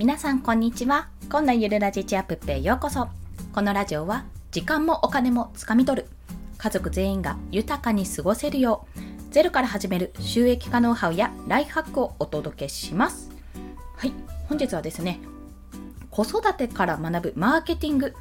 皆さんこんにちは。こんなゆるラジチアップへようこそ。このラジオは時間もお金もつかみ取る。家族全員が豊かに過ごせるようゼロから始める収益化ノウハウやライフハックをお届けします。はい。本日はですね子育てから学ぶマーケティング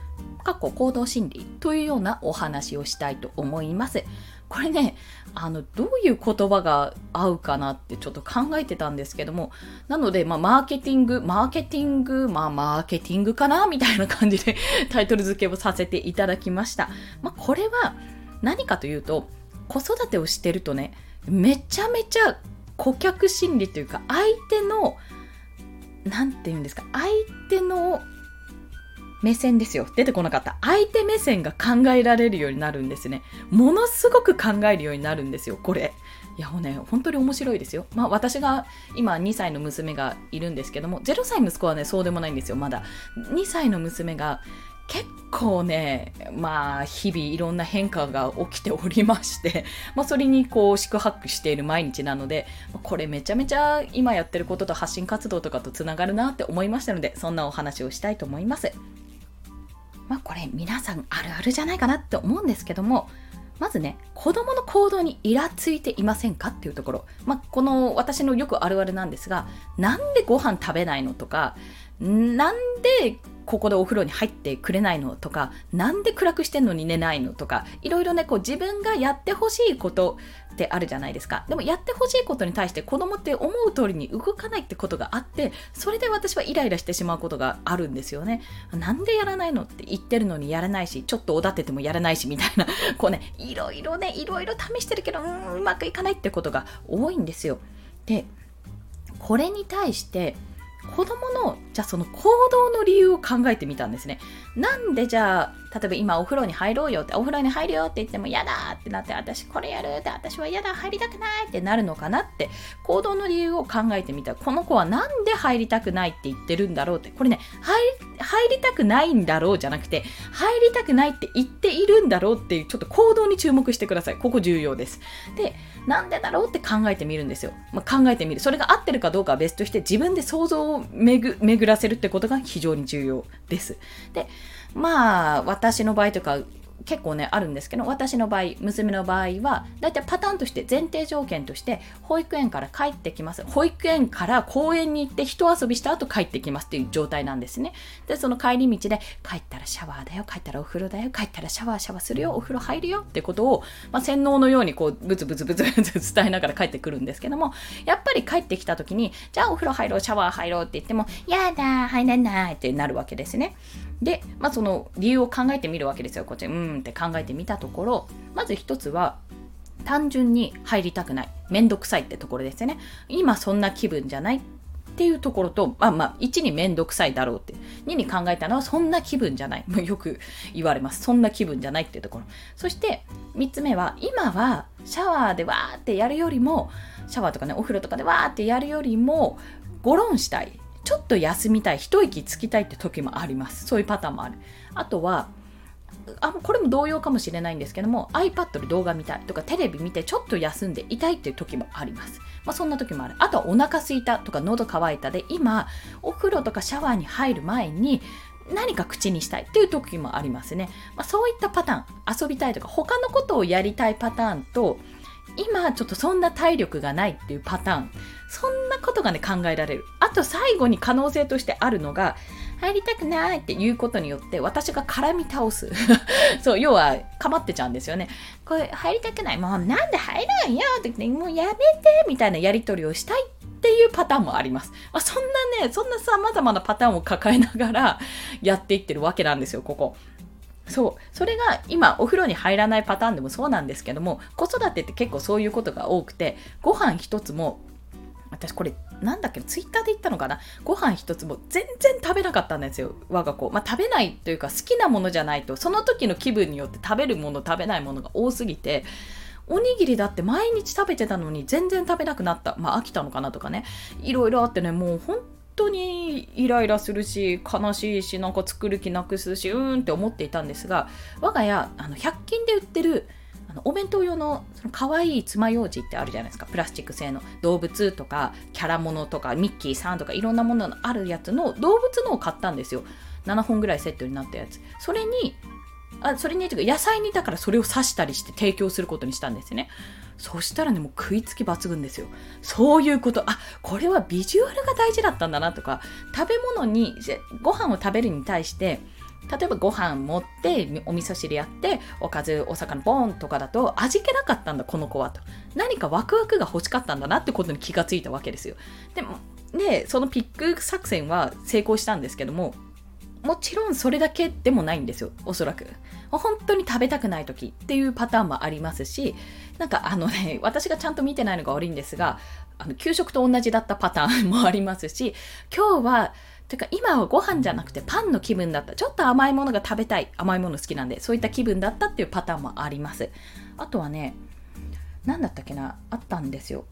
過去行動心理というようなお話をしたいと思います。これねあのどういう言葉が合うかなってちょっと考えてたんですけどもなので、まあ、マーケティングマーケティングまあマーケティングかなみたいな感じで タイトル付けをさせていただきました、まあ、これは何かというと子育てをしてるとねめちゃめちゃ顧客心理というか相手の何て言うんですか相手の目線ですよ。出てこなかった。相手目線が考えられるようになるんですね。ものすごく考えるようになるんですよ、これ。いやもうね、本当に面白いですよ。まあ私が今2歳の娘がいるんですけども、0歳息子はね、そうでもないんですよ、まだ。2歳の娘が結構ね、まあ、日々いろんな変化が起きておりまして、まあ、それにこう、宿泊している毎日なので、これめちゃめちゃ今やってることと発信活動とかとつながるなって思いましたので、そんなお話をしたいと思います。まあこれ皆さんあるあるじゃないかなって思うんですけどもまずね子供の行動にイラついていませんかっていうところ、まあ、この私のよくあるあるなんですがなんでご飯食べないのとかなんでここでお風呂に入ってくれないのとか、なんで暗くしてんのに寝ないのとか、いろいろね、こう自分がやってほしいことってあるじゃないですか。でもやってほしいことに対して子供って思う通りに動かないってことがあって、それで私はイライラしてしまうことがあるんですよね。なんでやらないのって言ってるのにやらないし、ちょっとおだててもやらないしみたいな、こうね、いろいろね、いろいろ試してるけど、うん、うまくいかないってことが多いんですよ。で、これに対して、子供のじゃあその行動の理由を考えてみたんですね。なんでじゃあ例えば今お風呂に入ろうよってお風呂に入るよって言っても嫌だってなって私これやるって私は嫌だ入りたくないってなるのかなって行動の理由を考えてみた。この子はなんで入りたくないって言ってるんだろうってこれね入りたくないんだろうじゃなくて入りたくないって言っているんだろうっていうちょっと行動に注目してください。ここ重要です。でなんでだろうって考えてみるんですよ、まあ、考えてみる。それが合ってるかどうかは別として自分で想像を巡らせるってことが非常に重要です。でまあ私の場合とか結構ねあるんですけど私の場合娘の場合はだいたいパターンとして前提条件として保育園から帰ってきます。保育園から公園に行って一遊びした後帰ってきますっていう状態なんですね。でその帰り道で帰ったらシャワーだよ帰ったらお風呂だよ帰ったらシャワーシャワーするよお風呂入るよってことを、まあ、洗脳のようにこうブツブツブツブツ 伝えながら帰ってくるんですけどもやっぱり帰ってきた時にじゃあお風呂入ろうシャワー入ろうって言ってもやだ入れないってなるわけですね。で、まあ、その理由を考えてみるわけですよこっちうんって考えてみたところまず一つは単純に入りたくないめんどくさいってところですよね今そんな気分じゃないっていうところと、まあまあ、1にめんどくさいだろうって、2に考えたのはそんな気分じゃない。よく言われます。そんな気分じゃないっていうところ。そして、3つ目は、今はシャワーでわーってやるよりも、シャワーとかね、お風呂とかでわーってやるよりも、ゴロンしたい。ちょっと休みたい一息つきたいって時もあります。そういうパターンもある。あとはあこれも同様かもしれないんですけども iPad で動画見たいとかテレビ見てちょっと休んでいたいっていう時もあります、まあ、そんな時もある。あとはお腹すいたとか喉乾いたで今お風呂とかシャワーに入る前に何か口にしたいっていう時もありますね、まあ、そういったパターン遊びたいとか他のことをやりたいパターンと今ちょっとそんな体力がないっていうパターン。そんなことがね考えられる。あと最後に可能性としてあるのが入りたくないっていうことによって私が絡み倒す。そう要はかまってちゃうんですよね。これ入りたくない。もうなんで入らんよって言ってもうやめてみたいなやり取りをしたいっていうパターンもあります。まあ、そんなね、そんな様々なパターンを抱えながらやっていってるわけなんですよ、ここ。そう。それが今お風呂に入らないパターンでもそうなんですけども、子育てって結構そういうことが多くて、ご飯一つも、私これなんだっけツイッターで言ったのかな？ご飯一つも全然食べなかったんですよ我が子、まあ、食べないというか好きなものじゃないと。その時の気分によって食べるもの食べないものが多すぎておにぎりだって毎日食べてたのに全然食べなくなった。まあ飽きたのかなとかね。いろいろあってねもう本当にイライラするし悲しいしなんか作る気なくすしうーんって思っていたんですが我が家あの100均で売ってるあのお弁当用のその可愛い爪楊枝ってあるじゃないですか。プラスチック製の。動物とかキャラものとかミッキーさんとかいろんなもののあるやつの動物のを買ったんですよ。7本ぐらいセットになったやつ。それにあそれに野菜にだからそれを刺したりして提供することにしたんですね。そしたらねもう食いつき抜群ですよ。そういうこと。あこれはビジュアルが大事だったんだなとか。食べ物にご飯を食べるに対して例えばご飯持ってお味噌汁やっておかずお魚ボーンとかだと味気なかったんだこの子はと。何かワクワクが欲しかったんだなってことに気がついたわけですよ。ででそのピック作戦は成功したんですけどももちろんそれだけでもないんですよおそらく。本当に食べたくない時っていうパターンもありますしなんかあのね 私がちゃんと見てないのが悪いんですがあの給食と同じだったパターンもありますし今日はてか今はご飯じゃなくてパンの気分だった。ちょっと甘いものが食べたい。甘いもの好きなんでそういった気分だったっていうパターンもあります。あとはね何だったっけなあったんですよ。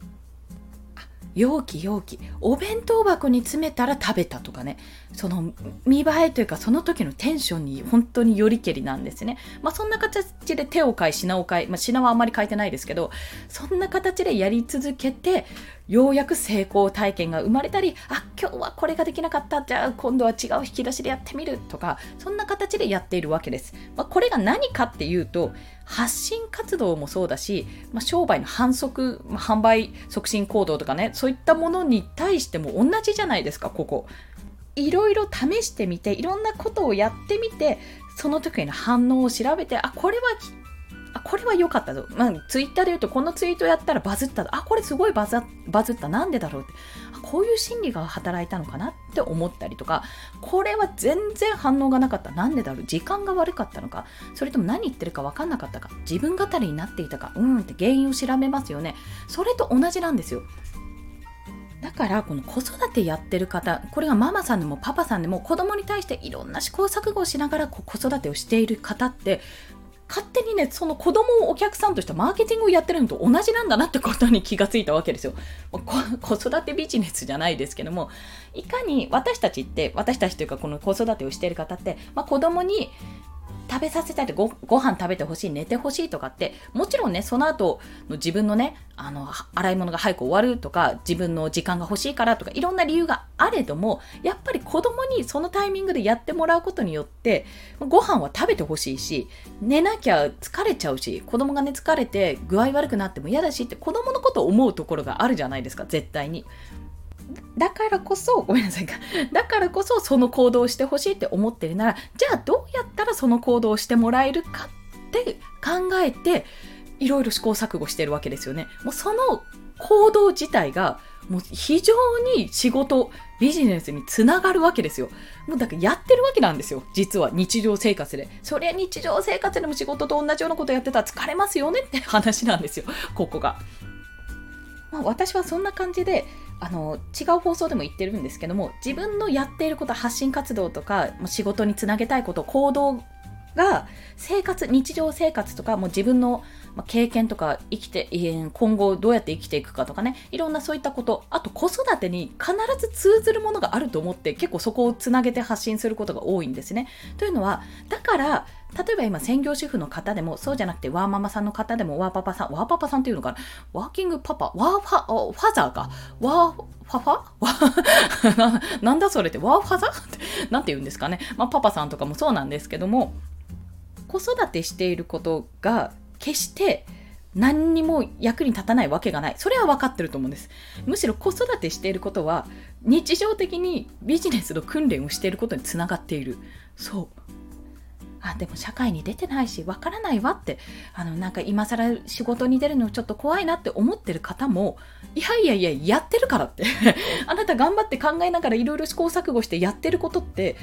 容器容器。お弁当箱に詰めたら食べたとかね。その見栄えというかその時のテンションに本当によりけりなんですね。まあそんな形で手を変え品を買い、まあ、品はあんまり変えてないですけどそんな形でやり続けてようやく成功体験が生まれたりあ今日はこれができなかったじゃあ今度は違う引き出しでやってみるとかそんな形でやっているわけです、まあ、これが何かっていうと発信活動もそうだし、まあ、商売の反則、まあ、販売促進行動とかねそういったものに対しても同じじゃないですかここ。いろいろ試してみていろんなことをやってみてその時の反応を調べてあこれはあこれは良かったぞ、まあ、ツイッターで言うとこのツイートやったらバズったあこれすごいバズバズった。なんでだろうって。こういう心理が働いたのかなって思ったりとか。これは全然反応がなかった。なんでだろう。時間が悪かったのか。それとも何言ってるか分かんなかったか。自分語りになっていたか。うんって原因を調べますよね。それと同じなんですよ。だからこの子育てやってる方これがママさんでもパパさんでも子供に対していろんな試行錯誤をしながら子育てをしている方って勝手にね、その子供をお客さんとしてマーケティングをやってるのと同じなんだなってことに気がついたわけですよ。子育てビジネスじゃないですけども、いかに私たちって、私たちというかこの子育てをしている方って、まあ、子供に食べさせたいってごご飯食べてほしい寝てほしいとかってもちろんねその後の自分のねあの洗い物が早く終わるとか自分の時間が欲しいからとかいろんな理由があれどもやっぱり子供にそのタイミングでやってもらうことによってご飯は食べてほしいし寝なきゃ疲れちゃうし子供がね疲れて具合悪くなっても嫌だしって子供のことを思うところがあるじゃないですか絶対に。だからこそ、ごめんなさいか。だからこそ、その行動をしてほしいって思ってるなら、じゃあどうやったらその行動をしてもらえるかって考えて、いろいろ試行錯誤してるわけですよね。もうその行動自体が、もう非常に仕事、ビジネスにつながるわけですよ。もうだからやってるわけなんですよ。実は日常生活で。そりゃ日常生活でも仕事と同じようなことやってたら疲れますよねって話なんですよ。ここが。まあ、私はそんな感じであの違う放送でも言ってるんですけども自分のやっていること発信活動とか仕事につなげたいこと行動が生活日常生活とかもう自分の経験とか生きて今後どうやって生きていくかとかねいろんなそういったことあと子育てに必ず通ずるものがあると思って結構そこをつなげて発信することが多いんですね。というのはだから例えば今専業主婦の方でもそうじゃなくてワーママさんの方でもワーパパさんワーパパさんっていうのかな？ワーキングパパ？ワーファファザーか？ワーファファ？なんだそれって？ワーファザー？って何て言うんですかね、まあ、パパさんとかもそうなんですけども子育てしていることが決して何にも役に立たないわけがない。それは分かってると思うんです。むしろ子育てしていることは日常的にビジネスの訓練をしていることにつながっている。そう。あでも社会に出てないしわからないわってあのなんか今更仕事に出るのちょっと怖いなって思ってる方もいやいやいややってるからって あなた頑張って考えながらいろいろ試行錯誤してやってることって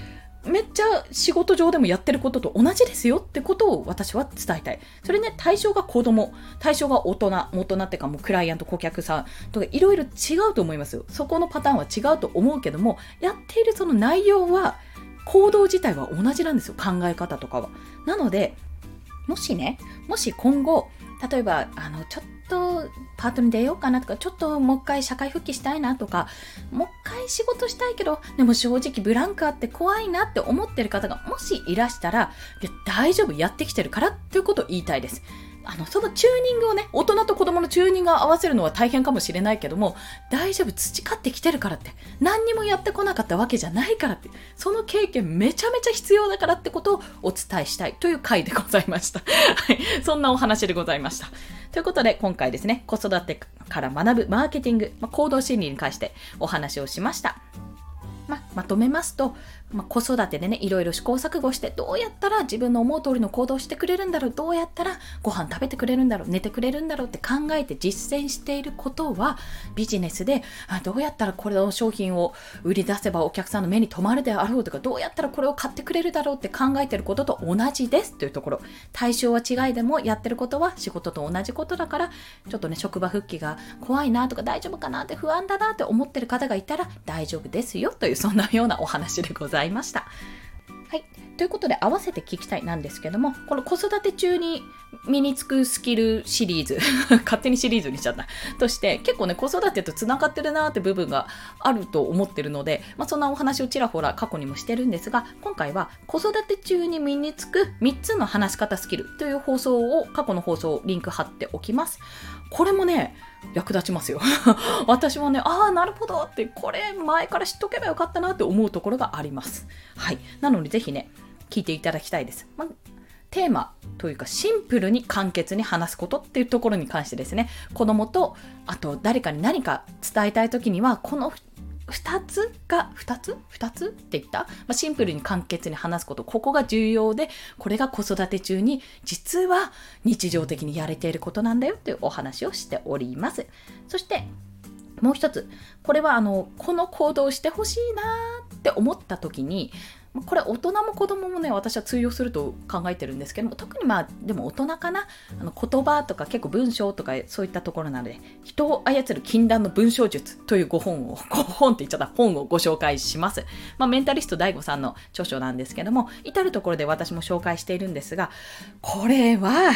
めっちゃ仕事上でもやってることと同じですよってことを私は伝えたい。それね、対象が子供、対象が大人、大人ってかもうクライアント、顧客さんとかいろいろ違うと思いますよ。そこのパターンは違うと思うけども、やっているその内容は行動自体は同じなんですよ考え方とかは。なのでもしねもし今後例えばあのちょっとパートに出ようかなとかちょっともう一回社会復帰したいなとかもう一回仕事したいけどでも正直ブランクあって怖いなって思ってる方がもしいらしたら大丈夫やってきてるからっていうことを言いたいですあのそのチューニングをね大人と子供のチューニングを合わせるのは大変かもしれないけども大丈夫培ってきてるからって何にもやってこなかったわけじゃないからってその経験めちゃめちゃ必要だからってことをお伝えしたいという回でございました。はい。そんなお話でございました。ということで今回ですね子育てから学ぶマーケティング、まあ、行動心理に関してお話をしました。ままとめますとまあ、子育てでねいろいろ試行錯誤してどうやったら自分の思う通りの行動をしてくれるんだろうどうやったらご飯食べてくれるんだろう寝てくれるんだろうって考えて実践していることはビジネスであどうやったらこれの商品を売り出せばお客さんの目に留まるであろうとかどうやったらこれを買ってくれるだろうって考えてることと同じですというところ。対象は違いでもやってることは仕事と同じことだからちょっとね職場復帰が怖いなとか大丈夫かなって不安だなって思ってる方がいたら大丈夫ですよというそんなようなお話でございます。いました。はい。ということで、合わせて聞きたいなんですけども、この子育て中に身につくスキルシリーズ、勝手にシリーズにしちゃった、として、結構ね、子育てと繋がってるなーって部分があると思ってるので、まあ、そんなお話をちらほら過去にもしてるんですが、今回は子育て中に身につく3つの話し方スキルという放送を、過去の放送をリンク貼っておきます。これもね、役立ちますよ。私はね、ああ、なるほどって、これ前から知っとけばよかったなって思うところがあります。はい。なのでぜひね、聞いていただきたいです。まテーマというかシンプルに簡潔に話すことっていうところに関してですね、子供と、あと誰かに何か伝えたい時には、この2つが2つ ?2 つ？って言った、まあ、シンプルに簡潔に話すこと。ここが重要でこれが子育て中に実は日常的にやれていることなんだよというお話をしております。そしてもう一つ。これはあのこの行動をしてほしいなって思った時にこれ大人も子供もね私は通用すると考えてるんですけども特にまあでも大人かな。あの言葉とか結構文章とかそういったところなので人を操る禁断の文章術という5本を 5本って言っちゃった本をご紹介します、まあ、メンタリスト DAIGO さんの著書なんですけども至るところで私も紹介しているんですがこれは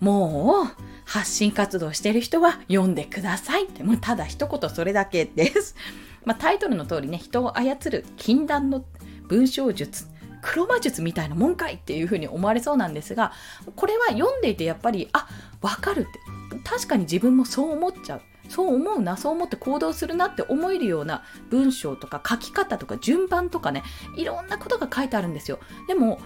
もう発信活動してる人は読んでくださいってもうただ一言それだけです、まあ、タイトルの通りね人を操る禁断の文章術黒魔術みたいなもんかいっていうふうに思われそうなんですがこれは読んでいてやっぱりあ分かるって。確かに自分もそう思っちゃう。そう思うなそう思って行動するなって思えるような文章とか書き方とか順番とかねいろんなことが書いてあるんですよ。でも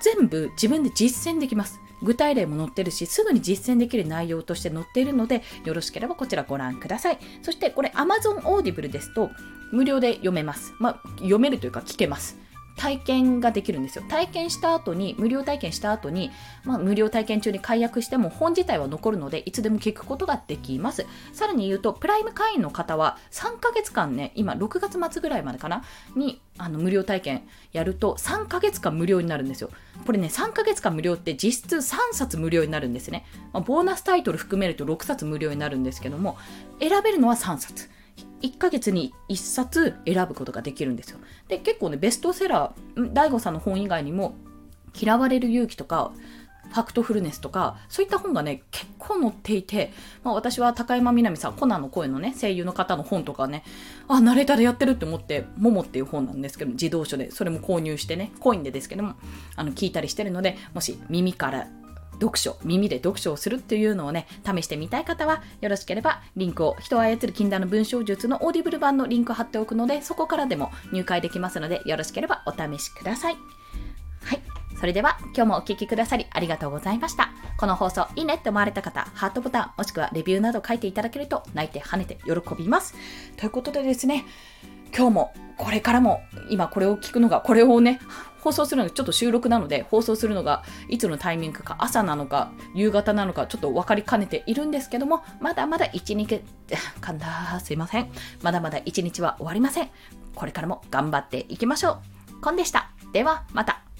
全部自分で実践できます。具体例も載ってるし、すぐに実践できる内容として載っているので、よろしければこちらご覧ください。そしてこれ Amazon Audible ですと、無料で読めます。まあ、読めるというか聞けます。体験ができるんですよ。体験した後に、無料体験した後に、まあ、無料体験中に解約しても本自体は残るので、いつでも聞くことができます。さらに言うと、プライム会員の方は3ヶ月間ね、今6月末ぐらいまでかな、にあの無料体験やると3ヶ月間無料になるんですよ。これね、3ヶ月間無料って実質3冊無料になるんですね。まあ、ボーナスタイトル含めると6冊無料になるんですけども、選べるのは3冊。1ヶ月に1冊選ぶことができるんですよ。で、結構ね、ベストセラー、大悟さんの本以外にも、嫌われる勇気とか、ファクトフルネスとか、そういった本がね、結構載っていて、まあ、私は高山みなみさん、コナンの声のね、声優の方の本とかね、あ、ナレーターでやってるって思って、モモっていう本なんですけど、児童書で、それも購入してね、コインでですけども、あの、聞いたりしてるので、もし耳から読書、耳で読書をするっていうのをね、試してみたい方は、よろしければリンクを、人を操る禁断の文章術のオーディブル版のリンクを貼っておくので、そこからでも入会できますので、よろしければお試しください。はい。それでは、今日もお聴きくださりありがとうございました。この放送、いいねって思われた方、ハートボタン、もしくはレビューなど書いていただけると、泣いて跳ねて喜びます。ということでですね、今日も、これからも、今これを聞くのが、これをね、放送するのがちょっと収録なので、放送するのがいつのタイミングか、朝なのか、夕方なのか、ちょっと分かりかねているんですけども、まだまだ一日、かんだ、すいません。まだまだ一日は終わりません。これからも頑張っていきましょう。コンでした。では、また。